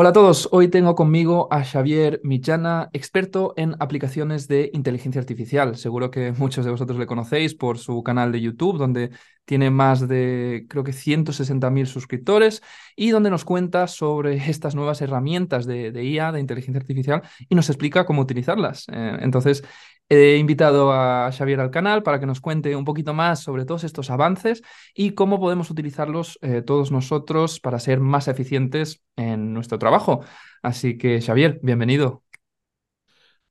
Hola a todos, hoy tengo conmigo a Xavier Millana, experto en aplicaciones de inteligencia artificial. Seguro que muchos de vosotros le conocéis por su canal de YouTube, donde tiene más de, creo que 160.000 suscriptores y donde nos cuenta sobre estas nuevas herramientas de, IA, de inteligencia artificial, y nos explica cómo utilizarlas. Eh, entonces, He invitado a Xavier al canal para que nos cuente un poquito más sobre todos estos avances y cómo podemos utilizarlos eh, todos nosotros para ser más eficientes en nuestro trabajo. Así que, Xavier, bienvenido.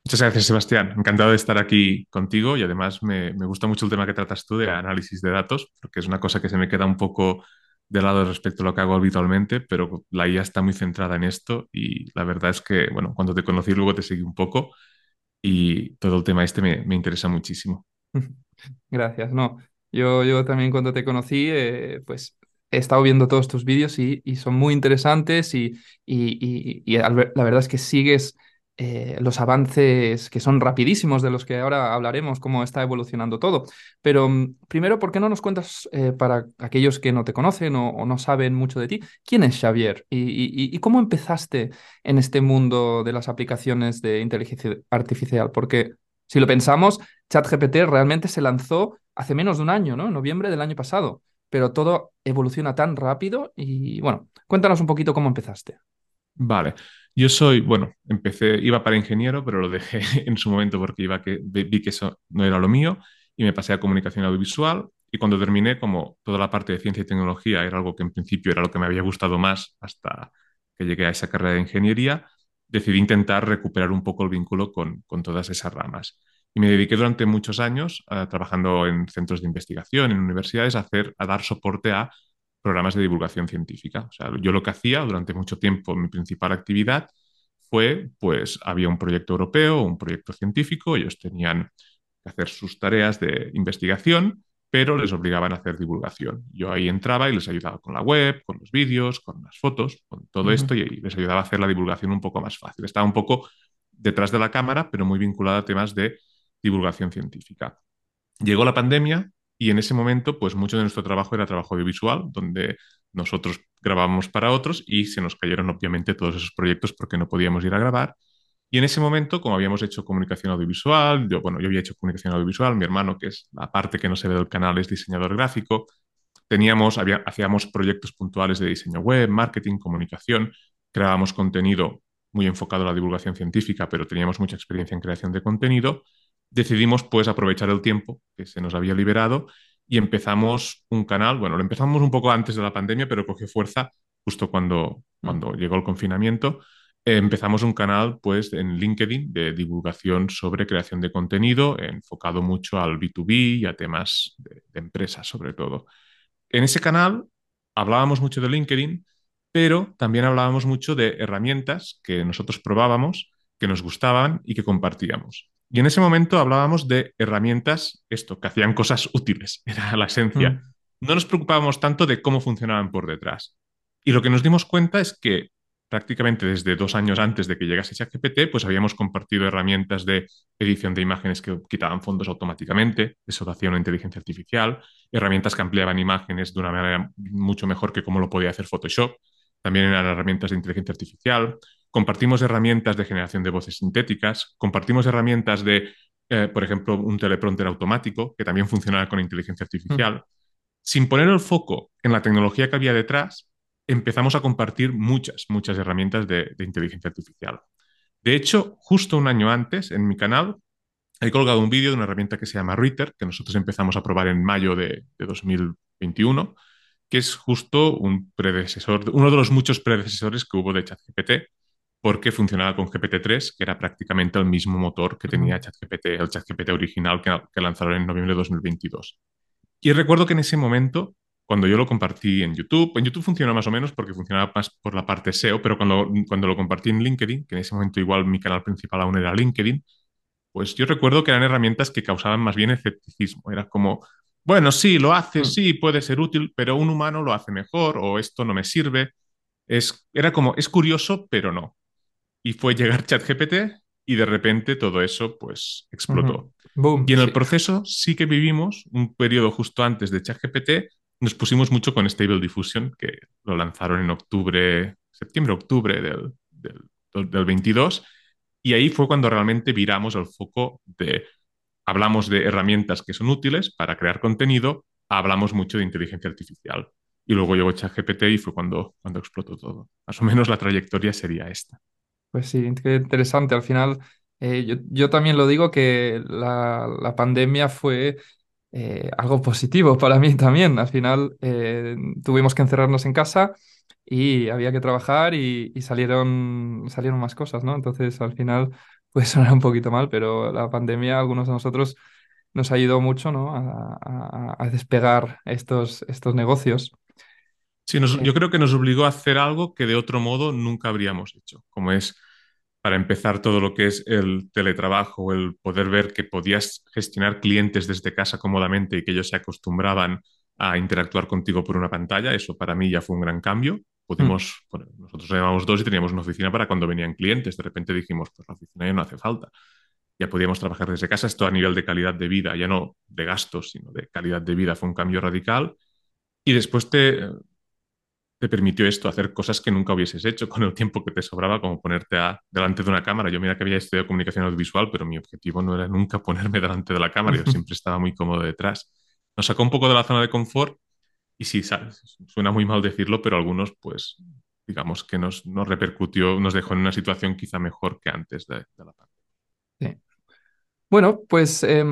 Muchas gracias, Sebastián. Encantado de estar aquí contigo y además me, gusta mucho el tema que tratas tú de análisis de datos, porque es una cosa que se me queda un poco de lado respecto a lo que hago habitualmente, pero la IA está muy centrada en esto y la verdad es que, bueno, cuando te conocí luego te seguí un poco y todo el tema este me, interesa muchísimo. Gracias, no. Yo, yo también cuando te conocí, eh, pues he estado viendo todos tus vídeos y, son muy interesantes y, y, y, la verdad es que sigues eh, los avances que son rapidísimos, de los que ahora hablaremos, cómo está evolucionando todo. Pero mm, primero, ¿por qué no nos cuentas, eh, para aquellos que no te conocen o, no saben mucho de ti, quién es Xavier y, cómo empezaste en este mundo de las aplicaciones de inteligencia artificial? Porque si lo pensamos, ChatGPT realmente se lanzó hace menos de un año, ¿no? En noviembre del año pasado. Pero todo evoluciona tan rápido y bueno, cuéntanos un poquito cómo empezaste. Vale. Yo soy, bueno, empecé, iba para ingeniero, pero lo dejé en su momento porque iba que, vi que eso no era lo mío y me pasé a comunicación audiovisual. Y cuando terminé, como toda la parte de ciencia y tecnología era algo que en principio era lo que me había gustado más hasta que llegué a esa carrera de ingeniería, decidí intentar recuperar un poco el vínculo con, con todas esas ramas. Y me dediqué durante muchos años uh, trabajando en centros de investigación, en universidades, a, hacer, a dar soporte a programas de divulgación científica. O sea, yo lo que hacía durante mucho tiempo, mi principal actividad fue, pues había un proyecto europeo, un proyecto científico, ellos tenían que hacer sus tareas de investigación, pero les obligaban a hacer divulgación. Yo ahí entraba y les ayudaba con la web, con los vídeos, con las fotos, con todo esto y les ayudaba a hacer la divulgación un poco más fácil. Estaba un poco detrás de la cámara, pero muy vinculada a temas de divulgación científica. Llegó la pandemia y en ese momento, pues mucho de nuestro trabajo era trabajo audiovisual, donde nosotros grabábamos para otros y se nos cayeron obviamente todos esos proyectos porque no podíamos ir a grabar. Y en ese momento, como habíamos hecho comunicación audiovisual, yo, bueno, yo había hecho comunicación audiovisual, mi hermano, que es la parte que no se ve del canal, es diseñador gráfico, teníamos, hacíamos proyectos puntuales de diseño web, marketing, comunicación, creábamos contenido muy enfocado a la divulgación científica, pero teníamos mucha experiencia en creación de contenido decidimos pues aprovechar el tiempo que se nos había liberado y empezamos un canal, bueno, lo empezamos un poco antes de la pandemia, pero cogió fuerza justo cuando, mm. cuando llegó el confinamiento. empezamos un canal pues en LinkedIn de divulgación sobre creación de contenido, enfocado mucho al B2B y a temas de, de empresas sobre todo. En ese canal hablábamos mucho de LinkedIn, pero también hablábamos mucho de herramientas que nosotros probábamos, que nos gustaban y que compartíamos. Y en ese momento hablábamos de herramientas, esto, que hacían cosas útiles, era la esencia. Mm. No nos preocupábamos tanto de cómo funcionaban por detrás. Y lo que nos dimos cuenta es que prácticamente desde dos años antes de que llegase ChatGPT, pues habíamos compartido herramientas de edición de imágenes que quitaban fondos automáticamente, eso lo hacía una inteligencia artificial, herramientas que ampliaban imágenes de una manera mucho mejor que como lo podía hacer Photoshop, también eran herramientas de inteligencia artificial, compartimos herramientas de generación de voces sintéticas, compartimos herramientas de, eh, por ejemplo, un teleprompter automático que también funcionaba con inteligencia artificial. Sin poner el foco en la tecnología que había detrás, empezamos a compartir muchas, muchas herramientas de, inteligencia artificial. De hecho, justo un año antes, en mi canal, he colgado un vídeo de una herramienta que se llama Reader, que nosotros empezamos a probar en mayo de, de 2021, que es justo un predecesor, uno de los muchos predecesores que hubo de ChatGPT, porque funcionaba con GPT-3, que era prácticamente el mismo motor que tenía ChatGPT, el ChatGPT original que, lanzaron en noviembre de 2022. Y recuerdo que en ese momento, cuando yo lo compartí en YouTube, en YouTube funcionó más o menos porque funcionaba más por la parte SEO, pero cuando, cuando lo compartí en LinkedIn, que en ese momento igual mi canal principal aún era LinkedIn, pues yo recuerdo que eran herramientas que causaban más bien escepticismo. Era como, bueno, sí, lo hace, mm. sí, puede ser útil, pero un humano lo hace mejor o esto no me sirve. Es, era como, es curioso, pero no y fue llegar ChatGPT y de repente todo eso pues explotó. y en el proceso sí que vivimos un periodo justo antes de ChatGPT nos pusimos mucho con Stable Diffusion, que lo lanzaron en octubre, septiembre-octubre del, del, del 22, y ahí fue cuando realmente viramos el foco de, hablamos de herramientas que son útiles para crear contenido, hablamos mucho de inteligencia artificial. Y luego llegó ChatGPT y fue cuando, cuando explotó todo. Más o menos la trayectoria sería esta. Pues sí, qué interesante. Al final, eh, yo, yo, también lo digo que la, la pandemia fue eh, algo positivo para mí también. Al final eh, tuvimos que encerrarnos en casa y había que trabajar y, y, salieron, salieron más cosas, ¿no? Entonces al final puede sonar un poquito mal, pero la pandemia algunos de nosotros nos ayudó mucho, ¿no? A, a, a despegar estos, estos negocios. Sí, nos, yo creo que nos obligó a hacer algo que de otro modo nunca habríamos hecho, como es para empezar todo lo que es el teletrabajo, el poder ver que podías gestionar clientes desde casa cómodamente y que ellos se acostumbraban a interactuar contigo por una pantalla, eso para mí ya fue un gran cambio. Pudimos, mm. bueno, nosotros éramos dos y teníamos una oficina para cuando venían clientes, de repente dijimos, pues la oficina ya no hace falta. Ya podíamos trabajar desde casa, esto a nivel de calidad de vida, ya no de gastos, sino de calidad de vida, fue un cambio radical. Y después te, te permitió esto, hacer cosas que nunca hubieses hecho con el tiempo que te sobraba, como ponerte a, delante de una cámara. Yo mira que había estudiado comunicación audiovisual, pero mi objetivo no era nunca ponerme delante de la cámara, yo siempre estaba muy cómodo detrás. Nos sacó un poco de la zona de confort y sí, suena muy mal decirlo, pero algunos, pues, digamos que nos, nos repercutió, nos dejó en una situación quizá mejor que antes de, la pandemia. Sí. Bueno, pues eh,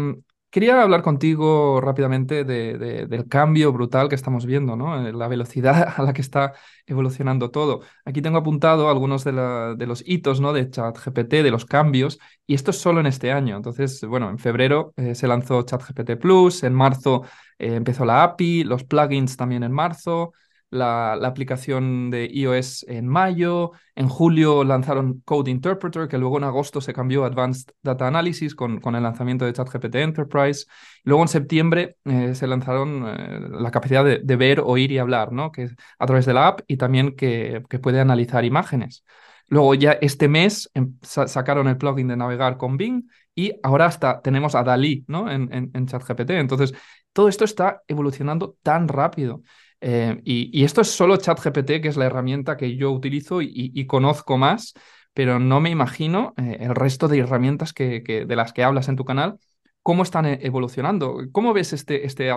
Quería hablar contigo rápidamente de, de, del cambio brutal que estamos viendo, ¿no? Eh, la velocidad a la que está evolucionando todo. Aquí tengo apuntado algunos de los hitos ¿no? de ChatGPT, de los cambios, y esto es solo en este año. Entonces, bueno, en febrero eh, se lanzó ChatGPT Plus, en marzo eh, empezó la API, los plugins también en marzo, la, aplicación de iOS en mayo, en julio lanzaron Code Interpreter, que luego en agosto se cambió a Advanced Data Analysis con, con el lanzamiento de ChatGPT Enterprise. Luego en septiembre eh, se lanzaron eh, la capacidad de, de, ver, oír y hablar, ¿no? que a través de la app y también que, que puede analizar imágenes. Luego ya este mes em, sacaron el plugin de navegar con Bing y ahora hasta tenemos a Dalí ¿no? en, en, en ChatGPT. Entonces, todo esto está evolucionando tan rápido. Eh, y, esto es solo ChatGPT, que es la herramienta que yo utilizo y, conozco más, pero no me imagino eh, el resto de herramientas que, que, de las que hablas en tu canal, cómo están eh, evolucionando. ¿Cómo ves este, este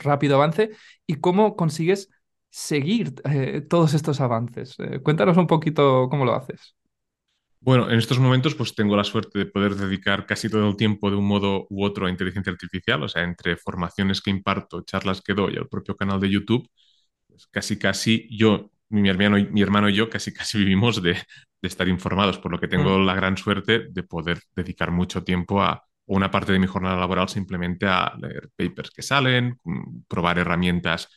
rápido avance y cómo consigues seguir todos estos avances? cuéntanos un poquito cómo lo haces. Bueno, en estos momentos pues tengo la suerte de poder dedicar casi todo el tiempo de un modo u otro a inteligencia artificial, o sea, entre formaciones que imparto, charlas que doy, el propio canal de YouTube, pues casi casi yo, mi hermano, y, mi hermano y yo casi casi vivimos de, de estar informados, por lo que tengo mm. la gran suerte de poder dedicar mucho tiempo a una parte de mi jornada laboral simplemente a leer papers que salen, mm, probar herramientas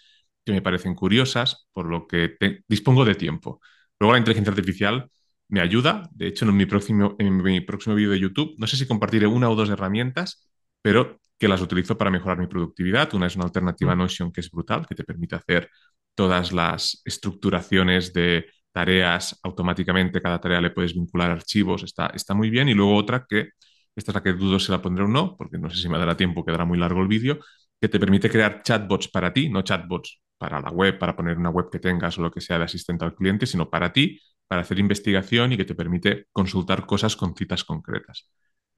que me parecen curiosas, por lo que te, dispongo de tiempo. Luego la inteligencia artificial me ayuda. De hecho, en mi próximo, en mi próximo vídeo de YouTube, no sé si compartiré una o dos herramientas, pero que las utilizo para mejorar mi productividad. Una es una alternativa a Notion que es brutal, que te permite hacer todas las estructuraciones de tareas automáticamente. Cada tarea le puedes vincular archivos, está, está muy bien. Y luego otra que, esta es la que dudo si la pondré o no, porque no sé si me dará tiempo, quedará muy largo el vídeo, que te permite crear chatbots para ti, no chatbots para la web, para poner una web que tengas o lo que sea de asistente al cliente, sino para ti, para hacer investigación y que te permite consultar cosas con citas concretas.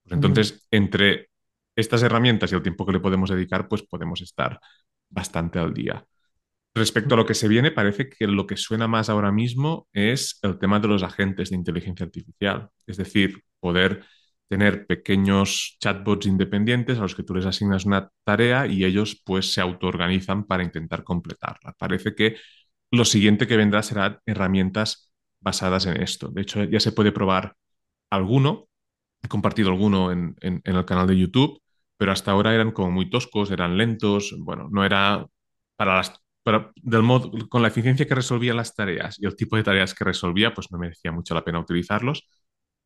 Pues entonces, uh -huh. entre estas herramientas y el tiempo que le podemos dedicar, pues podemos estar bastante al día. Respecto a lo que se viene, parece que lo que suena más ahora mismo es el tema de los agentes de inteligencia artificial, es decir, poder tener pequeños chatbots independientes a los que tú les asignas una tarea y ellos pues se autoorganizan para intentar completarla. Parece que lo siguiente que vendrá serán herramientas basadas en esto. De hecho, ya se puede probar alguno. He compartido alguno en, el canal de YouTube, pero hasta ahora eran como muy toscos, eran lentos. Bueno, no era para las. Del modo, con la eficiencia que resolvía las tareas y el tipo de tareas que resolvía, pues no merecía mucho la pena utilizarlos.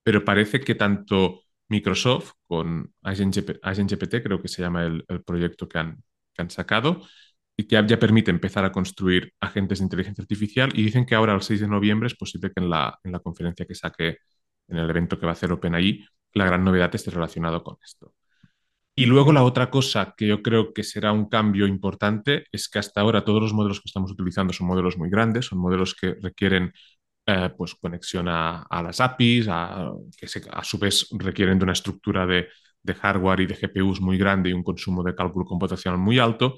Pero parece que tanto Microsoft con AgentGPT, creo que se llama el, el proyecto que han, que han sacado, y que ya permite empezar a construir agentes de inteligencia artificial y dicen que ahora el 6 de noviembre es posible que en la, en la conferencia que saque en el evento que va a hacer OpenAI la gran novedad esté relacionado con esto. Y luego la otra cosa que yo creo que será un cambio importante es que hasta ahora todos los modelos que estamos utilizando son modelos muy grandes, son modelos que requieren eh, pues conexión a, a las APIs, a, que a su vez requieren de una estructura de, de hardware y de GPUs muy grande y un consumo de cálculo computacional muy alto.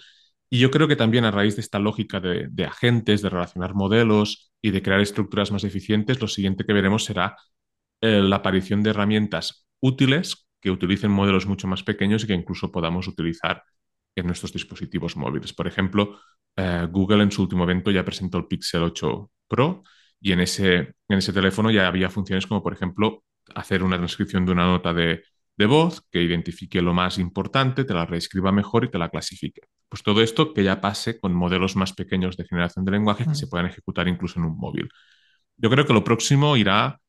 Y yo creo que también a raíz de esta lógica de, agentes, de relacionar modelos y de crear estructuras más eficientes, lo siguiente que veremos será eh, la aparición de herramientas útiles que utilicen modelos mucho más pequeños y que incluso podamos utilizar en nuestros dispositivos móviles. Por ejemplo, eh, Google en su último evento ya presentó el Pixel 8 Pro y en ese, en ese teléfono ya había funciones como, por ejemplo, hacer una transcripción de una nota de, de voz que identifique lo más importante, te la reescriba mejor y te la clasifique. Pues todo esto que ya pase con modelos más pequeños de generación de lenguaje que se puedan ejecutar incluso en un móvil. Yo creo que lo próximo irá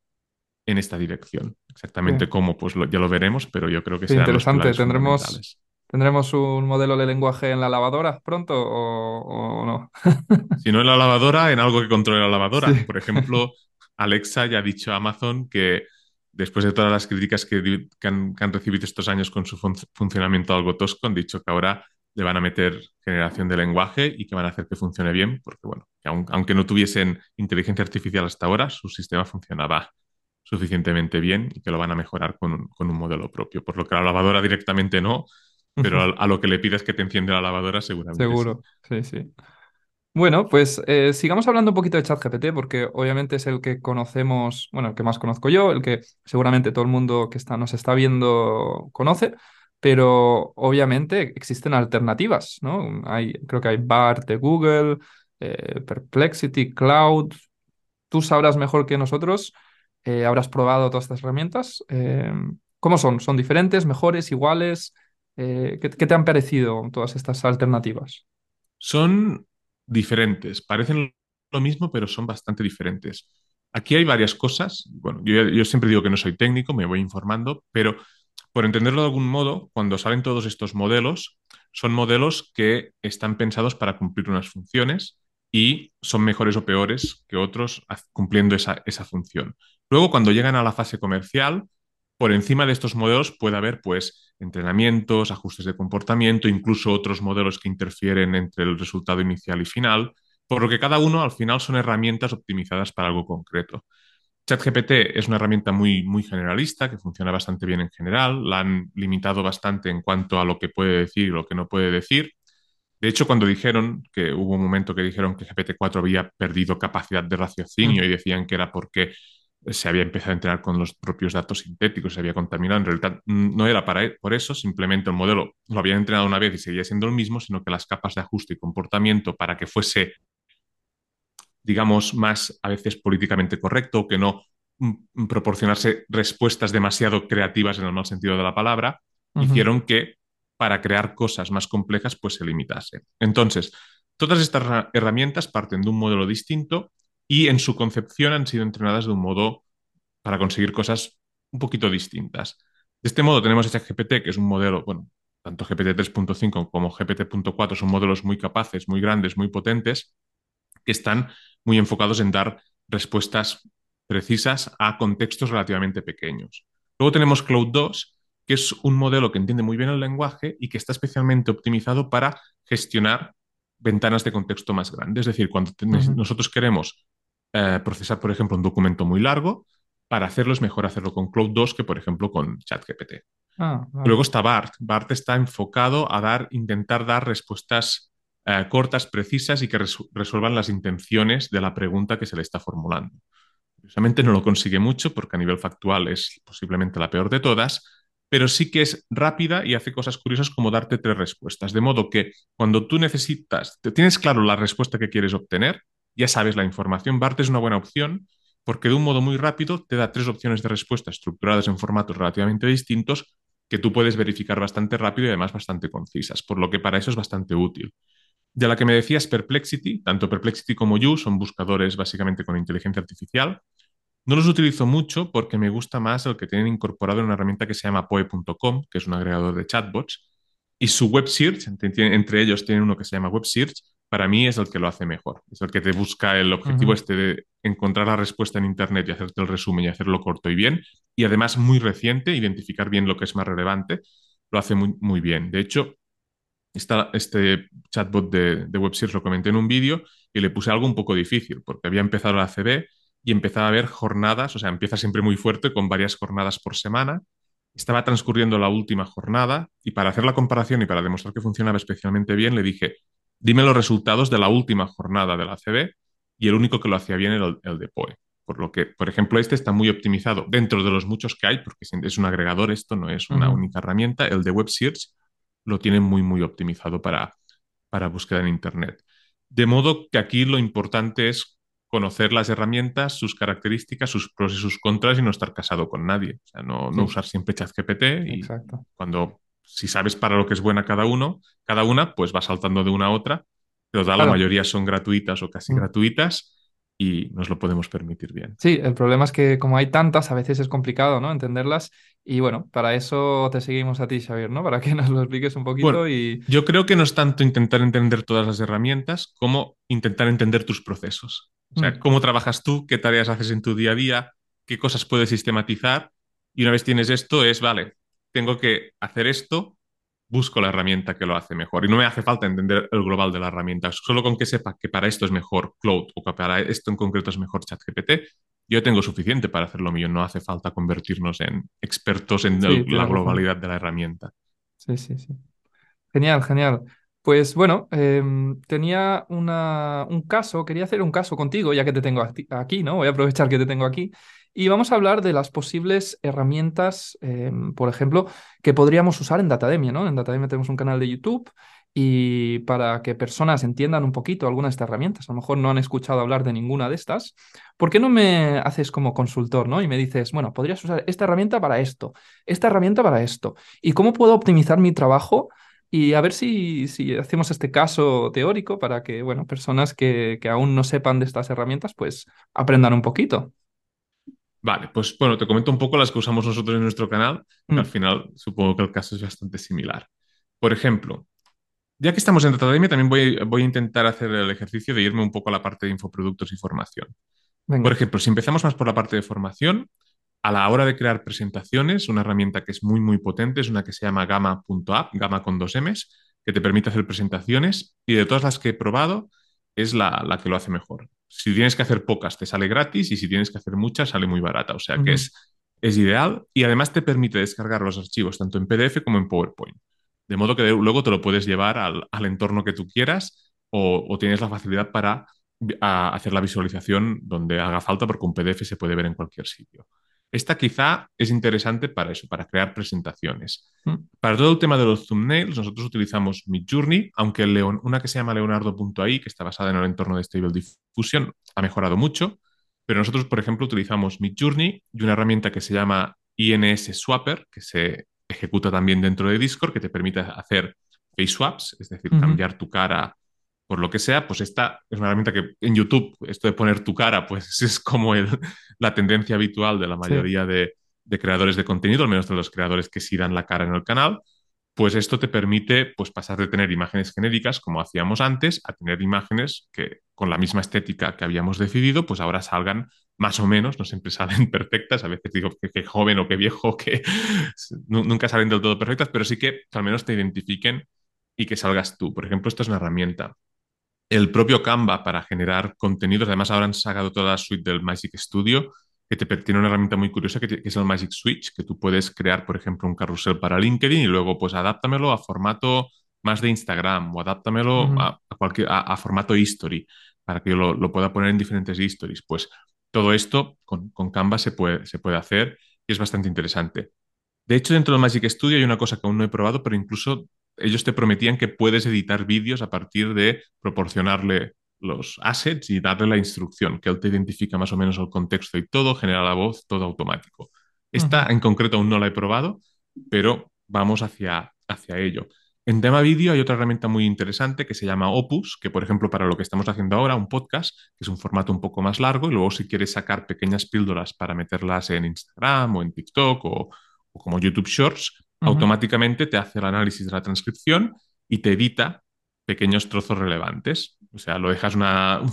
en esta dirección. Exactamente Sí. cómo, pues lo- ya lo veremos, pero yo creo que Sí, serán los interesante. pilares ¿Tendremos. ¿tendremos un modelo de lenguaje en la lavadora pronto o, o no? Si no en la lavadora, en algo que controle la lavadora. Sí. Por ejemplo, Alexa ya ha dicho a Amazon que después de todas las críticas que, han, que han recibido estos años con su fun- funcionamiento algo tosco, han dicho que ahora le van a meter generación de lenguaje y que van a hacer que funcione bien, porque bueno, que aun- aunque no tuviesen inteligencia artificial hasta ahora, su sistema funcionaba suficientemente bien y que lo van a mejorar con un, con un modelo propio. Por lo que la lavadora directamente no, pero a, a lo que le pidas que te enciende la lavadora seguramente sí. Seguro, sí, sí. Bueno, pues eh, sigamos hablando un poquito de ChatGPT, porque obviamente es el que conocemos, bueno, el que más conozco yo, el que seguramente todo el mundo que está, nos está viendo conoce, pero obviamente existen alternativas, ¿no? Hay, creo que hay BART de Google, eh, Perplexity, Cloud. Tú sabrás mejor que nosotros, eh, habrás probado todas estas herramientas. Eh, ¿cómo son? ¿Son diferentes, mejores, iguales? ¿qué, qué te han parecido todas estas alternativas? Son diferentes, parecen lo mismo, pero son bastante diferentes. Aquí hay varias cosas. Bueno, yo, yo siempre digo que no soy técnico, me voy informando, pero por entenderlo de algún modo, cuando salen todos estos modelos, son modelos que están pensados para cumplir unas funciones y son mejores o peores que otros cumpliendo esa, esa función. Luego, cuando llegan a la fase comercial, por encima de estos modelos puede haber pues entrenamientos, ajustes de comportamiento, incluso otros modelos que interfieren entre el resultado inicial y final, por lo que cada uno al final son herramientas optimizadas para algo concreto. ChatGPT es una herramienta muy, muy generalista, que funciona bastante bien en general, la han limitado bastante en cuanto a lo que puede decir y lo que no puede decir. De hecho, cuando dijeron que hubo un momento que dijeron que GPT-4 había perdido capacidad de raciocinio Mm, y decían que era porque se había empezado a entrenar con los propios datos sintéticos, se había contaminado. En realidad mm, no era para, por eso, simplemente el modelo lo habían entrenado una vez y seguía siendo el mismo, sino que las capas de ajuste y comportamiento para que fuese, digamos, más a veces políticamente correcto que no mm, proporcionarse respuestas demasiado creativas en el mal sentido de la palabra, hicieron que para crear cosas más complejas pues se limitase. Entonces, todas estas herramientas parten de un modelo distinto y en su concepción han sido entrenadas de un modo para conseguir cosas un poquito distintas. De este modo tenemos GPT, que es un modelo, bueno, tanto GPT 3.5 como GPT.4 son modelos muy capaces, muy grandes, muy potentes, que están muy enfocados en dar respuestas precisas a contextos relativamente pequeños. Luego tenemos Cloud 2, que es un modelo que entiende muy bien el lenguaje y que está especialmente optimizado para gestionar ventanas de contexto más grandes. Es decir, cuando nosotros queremos eh, procesar, por ejemplo, un documento muy largo, para hacerlo es mejor hacerlo con Cloud 2 que, por ejemplo, con ChatGPT. Ah, vale. Luego está BART. BART está enfocado a dar, intentar dar respuestas eh, cortas, precisas y que resu resuelvan las intenciones de la pregunta que se le está formulando. Curiosamente no lo consigue mucho porque a nivel factual es posiblemente la peor de todas, pero sí que es rápida y hace cosas curiosas como darte tres respuestas. De modo que cuando tú necesitas, tienes claro la respuesta que quieres obtener, ya sabes la información. BART es una buena opción porque de un modo muy rápido te da tres opciones de respuesta estructuradas en formatos relativamente distintos que tú puedes verificar bastante rápido y además bastante concisas, por lo que para eso es bastante útil. De la que me decías Perplexity, tanto Perplexity como You son buscadores básicamente con inteligencia artificial. No los utilizo mucho porque me gusta más el que tienen incorporado en una herramienta que se llama poe.com, que es un agregador de chatbots, y su web search, entre, ellos tienen uno que se llama web search, para mí es el que lo hace mejor. Es el que te busca el objetivo este de encontrar la respuesta en Internet y hacerte el resumen y hacerlo corto y bien, y además muy reciente, identificar bien lo que es más relevante lo hace muy, muy bien. De hecho, esta, este chatbot de, de WebSearch lo comenté en un vídeo y le puse algo un poco difícil, porque había empezado la CB y empezaba a ver jornadas, o sea, empieza siempre muy fuerte con varias jornadas por semana. Estaba transcurriendo la última jornada y para hacer la comparación y para demostrar que funcionaba especialmente bien, le dije, dime los resultados de la última jornada de la CB y el único que lo hacía bien era el, el de POE. Por lo que, por ejemplo, este está muy optimizado dentro de los muchos que hay, porque es un agregador, esto no es una única herramienta. El de Web Search lo tiene muy, muy optimizado para, para búsqueda en Internet. De modo que aquí lo importante es conocer las herramientas, sus características, sus pros y sus contras y no estar casado con nadie. O sea, no, no Sí, usar siempre ChatGPT y exacto. cuando, si sabes para lo que es buena cada uno, cada una, pues va saltando de una a otra. Pero da, la mayoría son gratuitas o casi Mm. gratuitas y nos lo podemos permitir bien. Sí, el problema es que como hay tantas, a veces es complicado, ¿no? Entenderlas. Y bueno, para eso te seguimos a ti, Xavier, ¿no? Para que nos lo expliques un Bueno, poquito y... yo creo que no es tanto intentar entender todas las herramientas como intentar entender tus procesos. O sea, Mm, cómo trabajas tú, qué tareas haces en tu día a día, qué cosas puedes sistematizar. Y una vez tienes esto, es, vale, tengo que hacer esto, busco la herramienta que lo hace mejor. Y no me hace falta entender el global de la herramienta. Solo con que sepa que para esto es mejor Cloud o que para esto en concreto es mejor ChatGPT, yo tengo suficiente para hacer lo mío. No hace falta convertirnos en expertos en sí, el- la globalidad de la herramienta. Sí, sí, sí. Genial, genial. Pues bueno, em, tenía una, un caso, quería hacer un caso contigo, ya que te tengo aquí, ¿no? Voy a aprovechar que te tengo aquí. Y vamos a hablar de las posibles herramientas, em, por ejemplo, que podríamos usar en Datademia, ¿no? En Datademia tenemos un canal de YouTube y para que personas entiendan un poquito algunas de estas herramientas, a lo mejor no han escuchado hablar de ninguna de estas, ¿por qué no me haces como consultor, ¿no? Y me dices, bueno, podrías usar esta herramienta para esto, esta herramienta para esto. ¿Y cómo puedo optimizar mi trabajo? Y a ver si, si hacemos este caso teórico para que, bueno, personas que, que aún no sepan de estas herramientas, pues aprendan un poquito. Vale, pues bueno, te comento un poco las que usamos nosotros en nuestro canal, que al Mm, final supongo que el caso es bastante similar. Por ejemplo, ya que estamos en Datademia, también voy, voy a intentar hacer el ejercicio de irme un poco a la parte de infoproductos y formación. Por ejemplo, si empezamos más por la parte de formación, a la hora de crear presentaciones, una herramienta que es muy, muy potente es una que se llama Gamma.app, Gamma con dos M's, que te permite hacer presentaciones y de todas las que he probado es la, la que lo hace mejor. Si tienes que hacer pocas, te sale gratis y si tienes que hacer muchas, sale muy barata. O sea que es, es ideal y además te permite descargar los archivos tanto en PDF como en PowerPoint. De modo que luego te lo puedes llevar al, al entorno que tú quieras o, o tienes la facilidad para a hacer la visualización donde haga falta porque un PDF se puede ver en cualquier sitio. Esta quizá es interesante para eso, para crear presentaciones. mm, Para todo el tema de los thumbnails, nosotros utilizamos Midjourney, aunque Leon- una que se llama Leonardo.ai, que está basada en el entorno de Stable Diffusion, ha mejorado mucho. Pero nosotros, por ejemplo, utilizamos Midjourney y una herramienta que se llama INS Swapper, que se ejecuta también dentro de Discord, que te permite hacer face swaps, es decir, cambiar tu cara por lo que sea, pues esta es una herramienta que en YouTube, esto de poner tu cara, pues es como el- la tendencia habitual de la Sí. mayoría de, de creadores de contenido, al menos de los creadores que sí dan la cara en el canal, pues esto te permite pues, pasar de tener imágenes genéricas, como hacíamos antes, a tener imágenes que con la misma estética que habíamos decidido, pues ahora salgan más o menos, no siempre salen perfectas, a veces digo que, que joven o que viejo, que nu- nunca salen del todo perfectas, pero sí que al menos te identifiquen y que salgas tú. Por ejemplo, esto es una herramienta el propio Canva para generar contenidos. Además, ahora han sacado toda la suite del Magic Studio, que te tiene una herramienta muy curiosa que, que, es el Magic Switch, que tú puedes crear, por ejemplo, un carrusel para LinkedIn y luego, pues, adáptamelo a formato más de Instagram o adáptamelo a, a cualquier, a, a, formato history para que yo lo, lo, pueda poner en diferentes histories. Pues todo esto con, con Canva se puede, se puede hacer y es bastante interesante. De hecho, dentro del Magic Studio hay una cosa que aún no he probado, pero incluso ellos te prometían que puedes editar vídeos a partir de proporcionarle los assets y darle la instrucción, que él te identifica más o menos el contexto y todo, genera la voz, todo automático. Esta en concreto aún no la he probado, pero vamos hacia, hacia ello. En tema vídeo hay otra herramienta muy interesante que se llama Opus, que por ejemplo para lo que estamos haciendo ahora, un podcast, que es un formato un poco más largo, y luego si quieres sacar pequeñas píldoras para meterlas en Instagram o en TikTok o, o como YouTube Shorts, automáticamente te hace el análisis de la transcripción y te edita pequeños trozos relevantes. O sea, lo dejas una...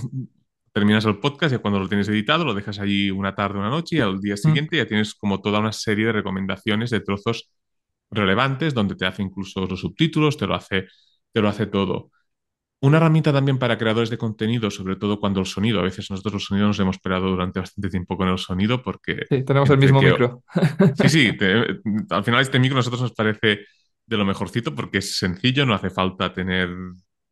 Terminas el podcast y cuando lo tienes editado lo dejas ahí una tarde, una noche y al día siguiente ya tienes como toda una serie de recomendaciones de trozos relevantes, donde te hace incluso los subtítulos, te lo hace, te lo hace todo. Una herramienta también para creadores de contenido, sobre todo cuando el sonido, a veces nosotros los sonidos nos hemos esperado durante bastante tiempo con el sonido porque... Sí, tenemos el mismo que, micro. Sí, sí, te, al final este micro a nosotros nos parece de lo mejorcito porque es sencillo, no hace falta tener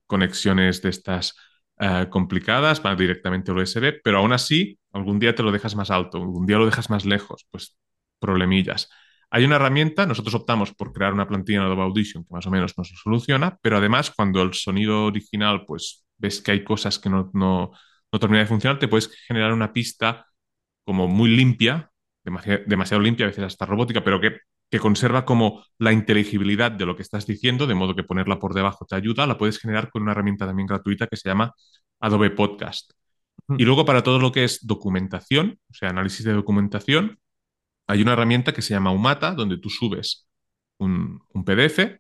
conexiones de estas uh, complicadas, para directamente USB, pero aún así, algún día te lo dejas más alto, algún día lo dejas más lejos, pues problemillas. Hay una herramienta, nosotros optamos por crear una plantilla en Adobe Audition que más o menos nos soluciona, pero además cuando el sonido original, pues ves que hay cosas que no, no, no termina de funcionar, te puedes generar una pista como muy limpia, demasiado, demasiado limpia, a veces hasta robótica, pero que, que, conserva como la inteligibilidad de lo que estás diciendo, de modo que ponerla por debajo te ayuda. La puedes generar con una herramienta también gratuita que se llama Adobe Podcast. Y luego para todo lo que es documentación, o sea, análisis de documentación, hay una herramienta que se llama Umata, donde tú subes un, un PDF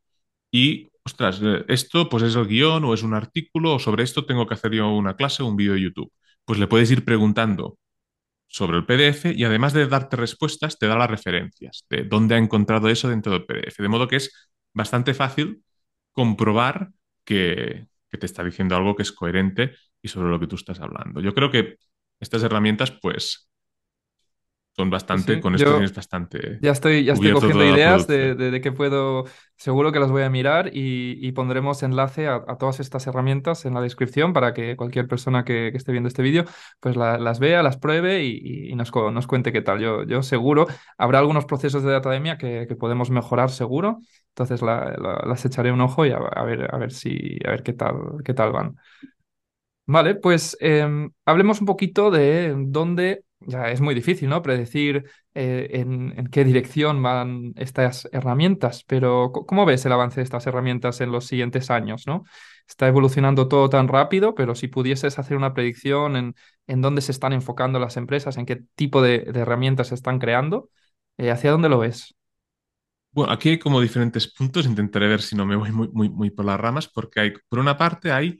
y, ostras, esto pues es el guion o es un artículo o sobre esto tengo que hacer yo una clase o un vídeo de YouTube. Pues le puedes ir preguntando sobre el PDF y además de darte respuestas, te da las referencias de dónde ha encontrado eso dentro del PDF. De modo que es bastante fácil comprobar que, que te está diciendo algo que es coherente y sobre lo que tú estás hablando. Yo creo que estas herramientas, pues, son bastante, sí, con esto tienes bastante. Ya estoy, ya estoy cogiendo ideas de, de, de, que puedo, seguro que las voy a mirar y, y pondremos enlace a, a, todas estas herramientas en la descripción para que cualquier persona que, que esté viendo este vídeo pues la, las vea, las pruebe y, y nos, nos, cuente qué tal. Yo, yo seguro, habrá algunos procesos de academia que, que podemos mejorar seguro, entonces la, las echaré un ojo y a, a, ver, a ver si, a ver qué tal, qué tal van. Vale, pues eh, hablemos un poquito de dónde ya es muy difícil, ¿no? Predecir eh, en, qué dirección van estas herramientas, pero ¿cómo ves el avance de estas herramientas en los siguientes años, ¿no? Está evolucionando todo tan rápido, pero si pudieses hacer una predicción en, en dónde se están enfocando las empresas, en qué tipo de, de herramientas se están creando, eh, ¿hacia dónde lo ves? Bueno, aquí hay como diferentes puntos, intentaré ver si no me voy muy, muy, muy por las ramas, porque hay, por una parte hay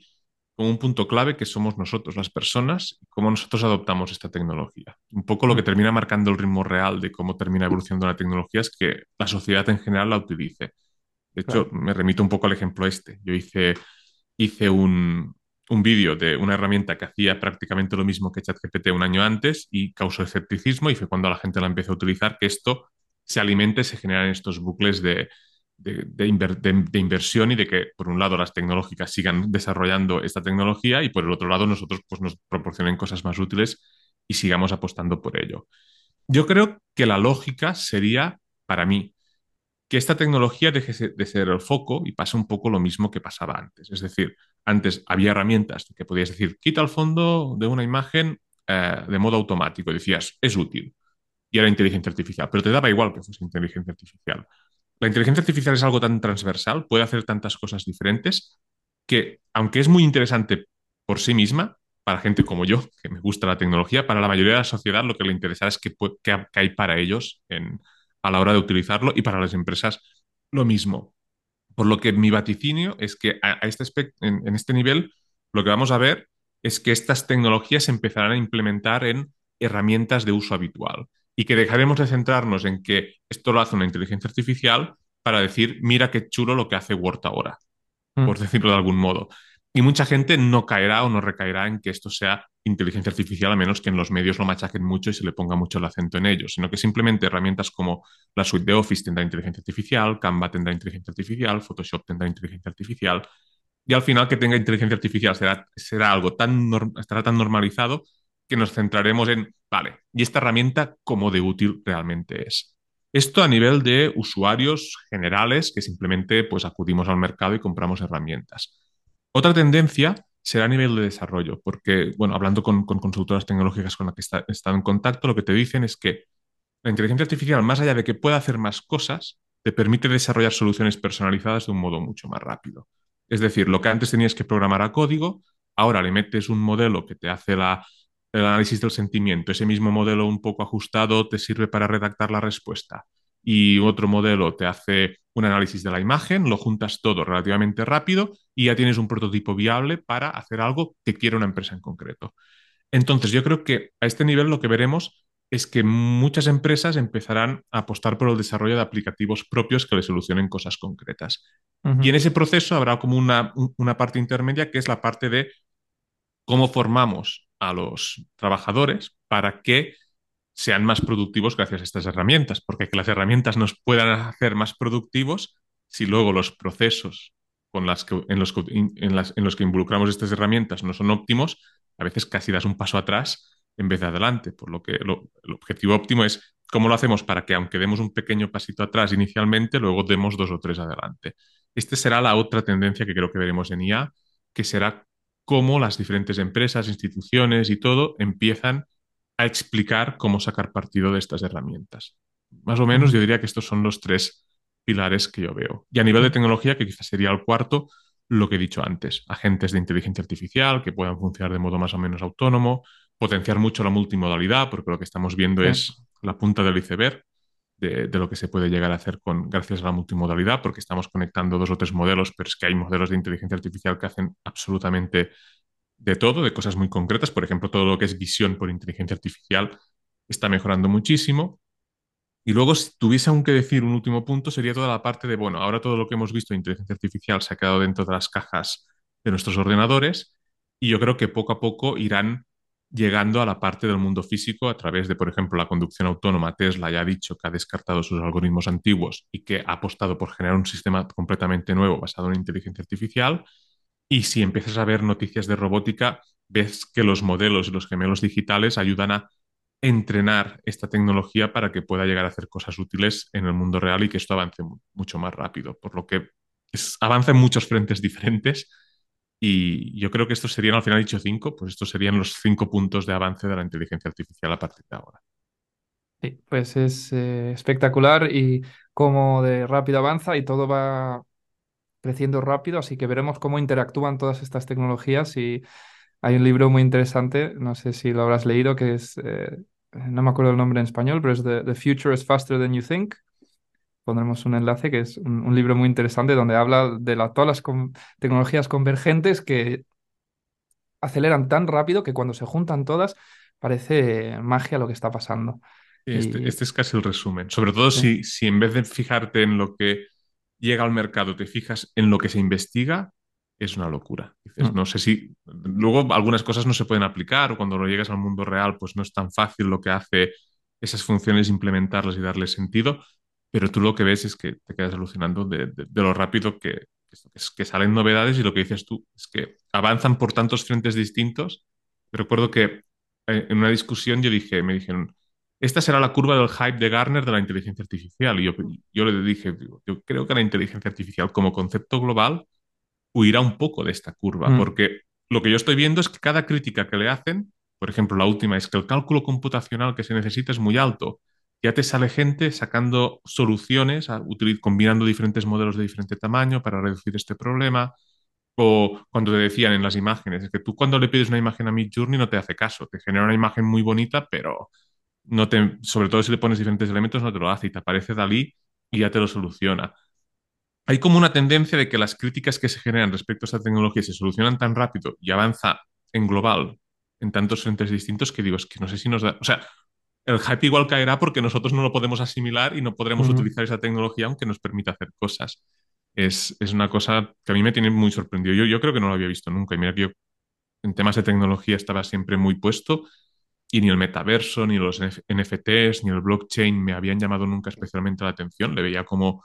como un punto clave que somos nosotros, las personas, y cómo nosotros adoptamos esta tecnología. Un poco lo que termina marcando el ritmo real de cómo termina evolucionando la tecnología es que la sociedad en general la utilice. De hecho, claro. me remito un poco al ejemplo este. Yo hice, hice un, un vídeo de una herramienta que hacía prácticamente lo mismo que ChatGPT un año antes y causó escepticismo y fue cuando la gente la empezó a utilizar que esto se alimente, se generan estos bucles de, de, de, inver, de, de, inversión y de que, por un lado, las tecnológicas sigan desarrollando esta tecnología y, por el otro lado, nosotros pues, nos proporcionen cosas más útiles y sigamos apostando por ello. Yo creo que la lógica sería, para mí, que esta tecnología deje de ser el foco y pase un poco lo mismo que pasaba antes. Es decir, antes había herramientas que podías decir, quita el fondo de una imagen eh, de modo automático. Decías, es útil. Y era inteligencia artificial, pero te daba igual que fuese inteligencia artificial la inteligencia artificial es algo tan transversal, puede hacer tantas cosas diferentes, que aunque es muy interesante por sí misma, para gente como yo, que me gusta la tecnología, para la mayoría de la sociedad lo que le interesa es qué, qué hay para ellos en, a la hora de utilizarlo y para las empresas lo mismo. Por lo que mi vaticinio es que a, este en, en este nivel lo que vamos a ver es que estas tecnologías se empezarán a implementar en herramientas de uso habitual y que dejaremos de centrarnos en que esto lo hace una inteligencia artificial para decir, mira qué chulo lo que hace Word ahora, mm. por decirlo de algún modo. Y mucha gente no caerá o no recaerá en que esto sea inteligencia artificial, a menos que en los medios lo machaquen mucho y se le ponga mucho el acento en ello, sino que simplemente herramientas como la suite de Office tendrá inteligencia artificial, Canva tendrá inteligencia artificial, Photoshop tendrá inteligencia artificial, y al final que tenga inteligencia artificial será, será algo tan, estará tan normalizado que nos centraremos en, vale, ¿y esta herramienta cómo de útil realmente es? Esto a nivel de usuarios generales que simplemente pues acudimos al mercado y compramos herramientas. Otra tendencia será a nivel de desarrollo, porque, bueno, hablando con, con consultoras tecnológicas con las que he estado en contacto, lo que te dicen es que la inteligencia artificial, más allá de que pueda hacer más cosas, te permite desarrollar soluciones personalizadas de un modo mucho más rápido. Es decir, lo que antes tenías que programar a código, ahora le metes un modelo que te hace la, el análisis del sentimiento. Ese mismo modelo un poco ajustado te sirve para redactar la respuesta. Y otro modelo te hace un análisis de la imagen, lo juntas todo relativamente rápido y ya tienes un prototipo viable para hacer algo que quiere una empresa en concreto. Entonces, yo creo que a este nivel lo que veremos es que muchas empresas empezarán a apostar por el desarrollo de aplicativos propios que les solucionen cosas concretas. Y en ese proceso habrá como una, una parte intermedia que es la parte de cómo formamos a los trabajadores para que sean más productivos gracias a estas herramientas, porque que las herramientas nos puedan hacer más productivos si luego los procesos con las que, en, los que, en, los que involucramos estas herramientas no son óptimos, a veces casi das un paso atrás en vez de adelante. Por lo que el objetivo óptimo es cómo lo hacemos para que, aunque demos un pequeño pasito atrás inicialmente, luego demos dos o tres adelante. Esta será la otra tendencia que creo que veremos en IA, que será cómo las diferentes empresas, instituciones y todo empiezan a explicar cómo sacar partido de estas herramientas. Más o menos yo diría que estos son los tres pilares que yo veo. Y a nivel de tecnología, que quizás sería el cuarto, lo que he dicho antes, agentes de inteligencia artificial que puedan funcionar de modo más o menos autónomo, potenciar mucho la multimodalidad, porque lo que estamos viendo Sí. es la punta del iceberg de, lo que se puede llegar a hacer con, gracias a la multimodalidad, porque estamos conectando dos o tres modelos, pero es que hay modelos de inteligencia artificial que hacen absolutamente de todo, de cosas muy concretas. Por ejemplo, todo lo que es visión por inteligencia artificial está mejorando muchísimo. Y luego, si tuviese aún que decir un último punto, sería toda la parte de, bueno, ahora todo lo que hemos visto de inteligencia artificial se ha quedado dentro de las cajas de nuestros ordenadores y yo creo que poco a poco irán llegando a la parte del mundo físico a través de, por ejemplo, la conducción autónoma. Tesla ya ha dicho que ha descartado sus algoritmos antiguos y que ha apostado por generar un sistema completamente nuevo basado en inteligencia artificial. Y si empiezas a ver noticias de robótica, ves que los modelos y los gemelos digitales ayudan a entrenar esta tecnología para que pueda llegar a hacer cosas útiles en el mundo real y que esto avance mu- mucho más rápido. Por lo que avanza en muchos frentes diferentes y yo creo que estos serían, al final he dicho cinco, pues estos serían los cinco puntos de avance de la inteligencia artificial a partir de ahora. Sí, pues es eh, espectacular y cómo de rápido avanza y todo va creciendo rápido, así que veremos cómo interactúan todas estas tecnologías y hay un libro muy interesante, no sé si lo habrás leído, que es, eh, no me acuerdo el nombre en español, pero es The Future is Faster Than You Think. Pondremos un enlace, que es un, un libro muy interesante donde habla de la- todas las con- tecnologías convergentes que aceleran tan rápido que cuando se juntan todas parece magia lo que está pasando. Este, Y este es casi el resumen. Sobre todo sí. si, si en vez de fijarte en lo que llega al mercado, te fijas en lo que se investiga, es una locura. Dices, Mm, no sé si luego algunas cosas no se pueden aplicar o cuando lo llegas al mundo real, pues no es tan fácil lo que hace esas funciones implementarlas y darles sentido, pero tú lo que ves es que te quedas alucinando de, de- de lo rápido que, que, que salen novedades y lo que dices tú es que avanzan por tantos frentes distintos. Recuerdo que eh, en una discusión yo dije, me dijeron, esta será la curva del hype de Gartner de la inteligencia artificial. Y yo, yo le dije, digo, yo creo que la inteligencia artificial como concepto global huirá un poco de esta curva, mm, porque lo que yo estoy viendo es que cada crítica que le hacen, por ejemplo, la última es que el cálculo computacional que se necesita es muy alto. Ya te sale gente sacando soluciones, combinando diferentes modelos de diferente tamaño para reducir este problema. O cuando te decían en las imágenes, es que tú cuando le pides una imagen a Midjourney no te hace caso, te genera una imagen muy bonita, pero no te, sobre todo si le pones diferentes elementos, no te lo hace y te aparece Dalí y ya te lo soluciona. Hay como una tendencia de que las críticas que se generan respecto a esta tecnología se solucionan tan rápido y avanza en global en tantos frentes distintos que digo, es que no sé si nos da, o sea, el hype igual caerá porque nosotros no lo podemos asimilar y no podremos mm. utilizar esa tecnología aunque nos permita hacer cosas. Es, es una cosa que a mí me tiene muy sorprendido. Yo, yo creo que no lo había visto nunca y mira que yo en temas de tecnología estaba siempre muy puesto y ni el metaverso, ni los NFTs, ni el blockchain me habían llamado nunca especialmente la atención. Le veía como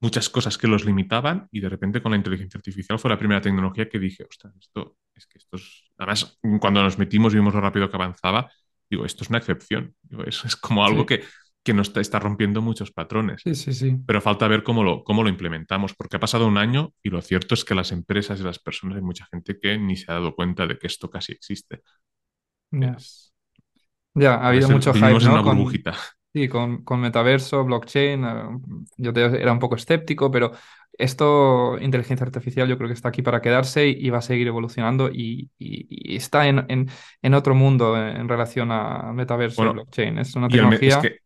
muchas cosas que los limitaban y de repente con la inteligencia artificial fue la primera tecnología que dije, ostras, esto es que esto es... Además, cuando nos metimos vimos lo rápido que avanzaba, digo, esto es una excepción. Digo, es, es como algo Sí, que, que nos está, está rompiendo muchos patrones. sí, sí, sí. Pero falta ver cómo lo, cómo lo implementamos, porque ha pasado un año y lo cierto es que las empresas y las personas, hay mucha gente que ni se ha dado cuenta de que esto casi existe. Ya. Es, Ya, ha habido parece- mucho hype, ¿no? una Con, burbujita. Sí, con, con metaverso, blockchain. eh, yo te- era un poco escéptico, pero esto, inteligencia artificial, yo creo que está aquí para quedarse y, y va a seguir evolucionando y, y- y está en, en, en otro mundo en, en relación a metaverso y blockchain. Es una me- es tecnología. que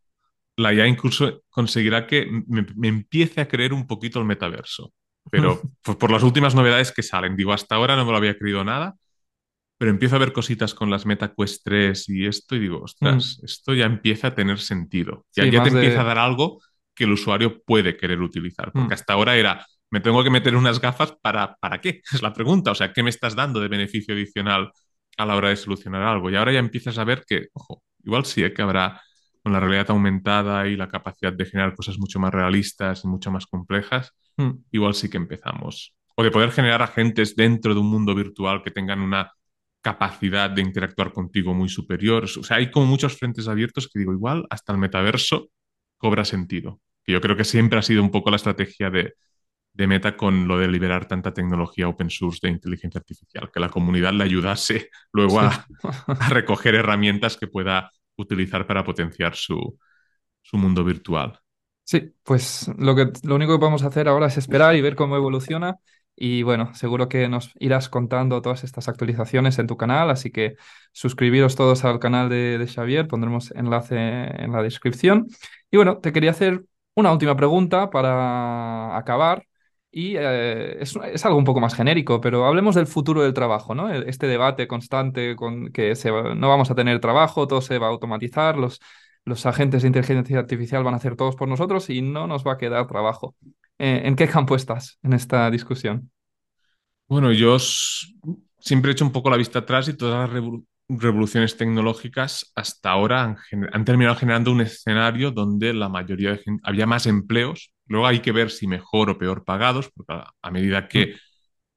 la IA incluso conseguirá que me, me empiece a creer un poquito el metaverso. Pero por, por las últimas novedades que salen, digo, hasta ahora no me lo había creído nada, pero empiezo a ver cositas con las Meta Quest 3 y esto y digo, Mm. ostras, esto ya empieza a tener sentido. Ya, Sí, ya te empieza a dar algo que el usuario puede querer utilizar, porque mm, hasta ahora era, me tengo que meter unas gafas para, ¿para qué? Es la pregunta, o sea, ¿qué me estás dando de beneficio adicional a la hora de solucionar algo? Y ahora ya empiezas a ver que, ojo, igual sí, ¿eh? que habrá con la realidad aumentada y la capacidad de generar cosas mucho más realistas y mucho más complejas, mm. igual sí que empezamos. O de poder generar agentes dentro de un mundo virtual que tengan una capacidad de interactuar contigo muy superior. O sea, hay como muchos frentes abiertos que digo, igual hasta el metaverso cobra sentido. Que yo creo que siempre ha sido un poco la estrategia de, de Meta con lo de liberar tanta tecnología open source de inteligencia artificial, que la comunidad le ayudase luego a, a recoger herramientas que pueda utilizar para potenciar su, su mundo virtual. Sí, pues lo que, lo único que podemos hacer ahora es esperar y ver cómo evoluciona. Y bueno, seguro que nos irás contando todas estas actualizaciones en tu canal, así que suscribiros todos al canal de, Xavier, pondremos enlace en la descripción. Y bueno, te quería hacer una última pregunta para acabar. Y eh, es, es algo un poco más genérico, pero hablemos del futuro del trabajo, ¿no? El- Este debate constante con que no vamos a tener trabajo, todo se va a automatizar, los los agentes de inteligencia artificial van a hacer todos por nosotros y no nos va a quedar trabajo. Eh, ¿en qué campo estás en esta discusión? Bueno, yo siempre he hecho un poco la vista atrás y todas las revo- revoluciones tecnológicas hasta ahora han, terminado generando un escenario donde la mayoría de gente, había más empleos. Luego hay que ver si mejor o peor pagados, porque a, a medida Mm, que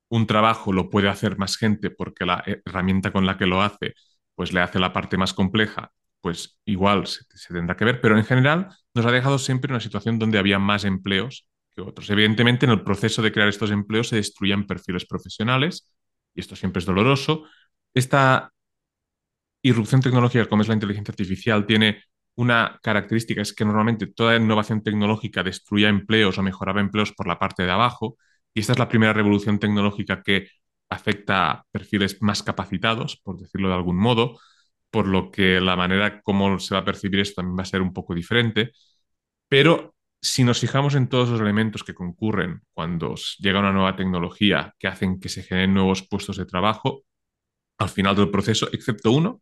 un trabajo lo puede hacer más gente porque la herramienta con la que lo hace, pues le hace la parte más compleja, pues igual se, se tendrá que ver. Pero en general nos ha dejado siempre una situación donde había más empleos otros. Evidentemente, en el proceso de crear estos empleos se destruían perfiles profesionales y esto siempre es doloroso. Esta irrupción tecnológica, como es la inteligencia artificial, tiene una característica, es que normalmente toda innovación tecnológica destruía empleos o mejoraba empleos por la parte de abajo, y esta es la primera revolución tecnológica que afecta a perfiles más capacitados, por decirlo de algún modo, por lo que la manera como se va a percibir esto también va a ser un poco diferente. Pero si nos fijamos en todos los elementos que concurren cuando llega una nueva tecnología que hacen que se generen nuevos puestos de trabajo, al final del proceso, excepto uno,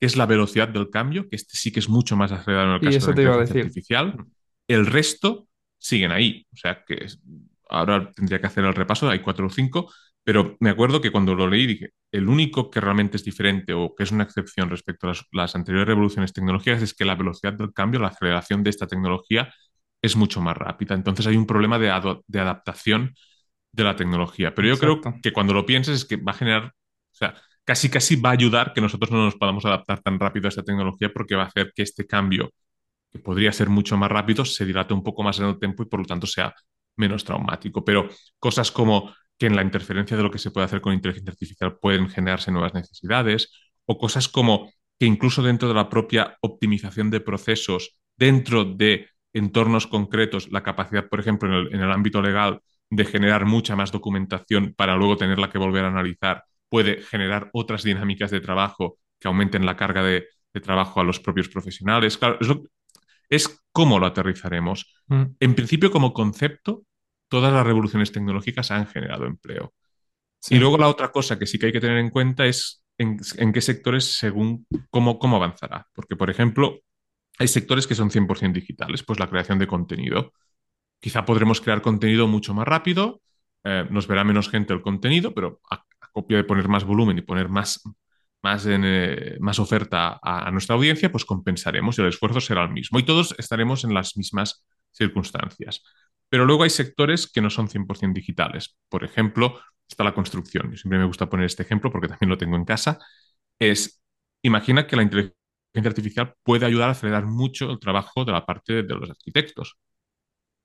que es la velocidad del cambio, que este sí que es mucho más acelerado en el Y caso de la te iba a inteligencia decir. artificial. El resto siguen ahí. O sea que ahora tendría que hacer el repaso, hay cuatro o cinco, pero me acuerdo que cuando lo leí dije, el único que realmente es diferente o que es una excepción respecto a las, las anteriores revoluciones tecnológicas es que la velocidad del cambio, la aceleración de esta tecnología es mucho más rápida. Entonces hay un problema de, de adaptación de la tecnología. Pero yo creo que cuando lo pienses es que va a generar, o sea, casi casi va a ayudar que nosotros no nos podamos adaptar tan rápido a esta tecnología porque va a hacer que este cambio, que podría ser mucho más rápido, se dilate un poco más en el tiempo y por lo tanto sea menos traumático. Pero cosas como que en la interferencia de lo que se puede hacer con inteligencia artificial pueden generarse nuevas necesidades, o cosas como que incluso dentro de la propia optimización de procesos, dentro de entornos concretos, la capacidad, por ejemplo, en el, en el ámbito legal, de generar mucha más documentación para luego tenerla que volver a analizar, puede generar otras dinámicas de trabajo que aumenten la carga de, de trabajo a los propios profesionales. Claro, es, lo, es cómo lo aterrizaremos. Mm, En principio, como concepto, todas las revoluciones tecnológicas han generado empleo. Y luego la otra cosa que sí que hay que tener en cuenta es en, en qué sectores según cómo, cómo avanzará. Porque, por ejemplo, hay sectores que son 100% digitales, pues la creación de contenido. Quizá podremos crear contenido mucho más rápido, eh, nos verá menos gente el contenido, pero a, a copia de poner más volumen y poner más, eh, más oferta a, a, nuestra audiencia, pues compensaremos y el esfuerzo será el mismo y todos estaremos en las mismas circunstancias. Pero luego hay sectores que no son 100% digitales. Por ejemplo, está la construcción. Yo siempre me gusta poner este ejemplo porque también lo tengo en casa. Es, imagina que la inteligencia artificial puede ayudar a acelerar mucho el trabajo de la parte de, los arquitectos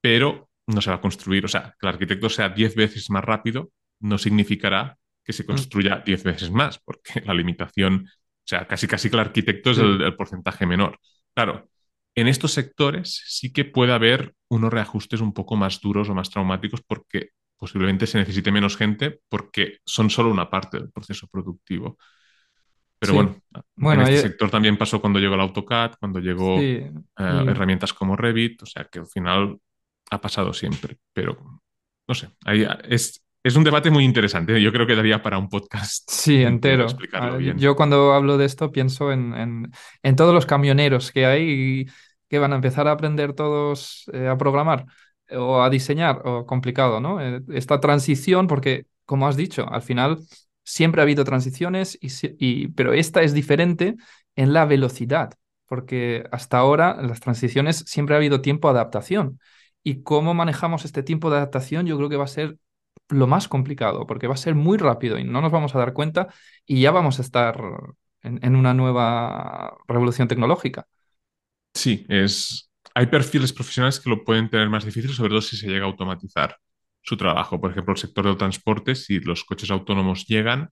pero no se va a construir. O sea, que el arquitecto sea 10 veces más rápido no significará que se Mm, construya 10 veces más, porque la limitación, o sea, casi casi que el arquitecto es el porcentaje menor. Claro, en estos sectores sí que puede haber unos reajustes un poco más duros o más traumáticos porque posiblemente se necesite menos gente porque son solo una parte del proceso productivo. Pero Sí. bueno, en Bueno, este ahí- sector también pasó cuando llegó el AutoCAD, cuando llegó sí. eh, Y herramientas como Revit, o sea que al final ha pasado siempre, pero no sé, ahí es, es un debate muy interesante. Yo creo que daría para un podcast. Sí, entero. Explicarlo bien. Yo cuando hablo de esto pienso en, en, todos los camioneros que hay y que van a empezar a aprender todos eh, a programar o a diseñar, o complicado, ¿no? Eh, esta transición, porque, como has dicho, al final siempre ha habido transiciones, y, pero esta es diferente en la velocidad, porque hasta ahora en las transiciones siempre ha habido tiempo de adaptación. Y cómo manejamos este tiempo de adaptación, yo creo que va a ser lo más complicado, porque va a ser muy rápido y no nos vamos a dar cuenta y ya vamos a estar en, una nueva revolución tecnológica. Sí, es, hay perfiles profesionales que lo pueden tener más difícil, sobre todo si se llega a automatizar su trabajo. Por ejemplo, el sector del transporte, si los coches autónomos llegan,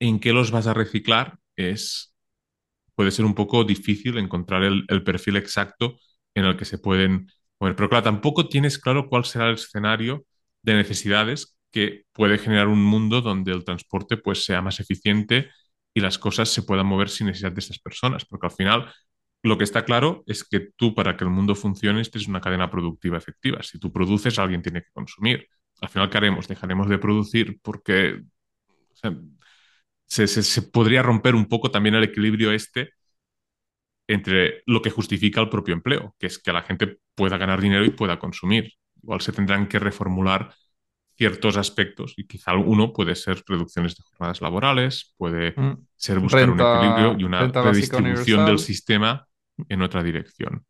¿en qué los vas a reciclar? Es, puede ser un poco difícil encontrar el, perfil exacto en el que se pueden mover. Pero claro, tampoco tienes claro cuál será el escenario de necesidades que puede generar un mundo donde el transporte pues, sea más eficiente y las cosas se puedan mover sin necesidad de estas personas. Porque al final lo que está claro es que tú para que el mundo funcione es una cadena productiva efectiva. Si tú produces, alguien tiene que consumir. Al final, ¿qué haremos? Dejaremos de producir porque se, se podría romper un poco también el equilibrio este entre lo que justifica el propio empleo, que es que la gente pueda ganar dinero y pueda consumir igual se tendrán que reformular ciertos aspectos y quizá uno puede ser reducciones de jornadas laborales, puede mm. ser buscar un equilibrio y una redistribución del sistema en otra dirección.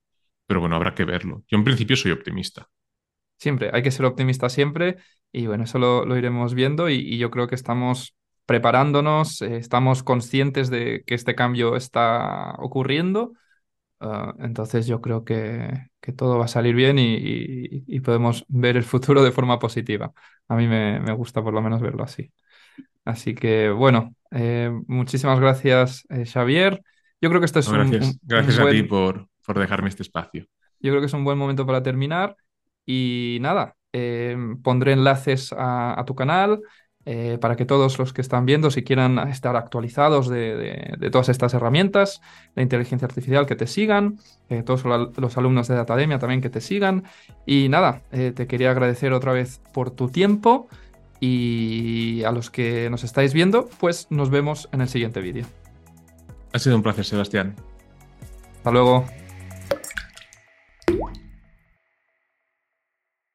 Pero bueno, habrá que verlo. Yo en principio soy optimista. Siempre, hay que ser optimista siempre y bueno, eso lo, iremos viendo y, yo creo que estamos preparándonos, eh, estamos conscientes de que este cambio está ocurriendo Ah, entonces yo creo que, todo va a salir bien y, podemos ver el futuro de forma positiva. A mí me, gusta por lo menos verlo así. Así que bueno, eh, muchísimas gracias eh, Xavier. Yo creo que esto es gracias, un, Gracias a ti por, por dejarme este espacio. Yo creo que es un buen momento para terminar. Y nada, eh, pondré enlaces a, tu canal, eh, para que todos los que están viendo, si quieran estar actualizados de, todas estas herramientas de inteligencia artificial, que te sigan, eh, todos los alumnos de Datademia también que te sigan. Y nada, te quería agradecer otra vez por tu tiempo y a los que nos estáis viendo, pues nos vemos en el siguiente vídeo. Ha sido un placer, Sebastián. Hasta luego.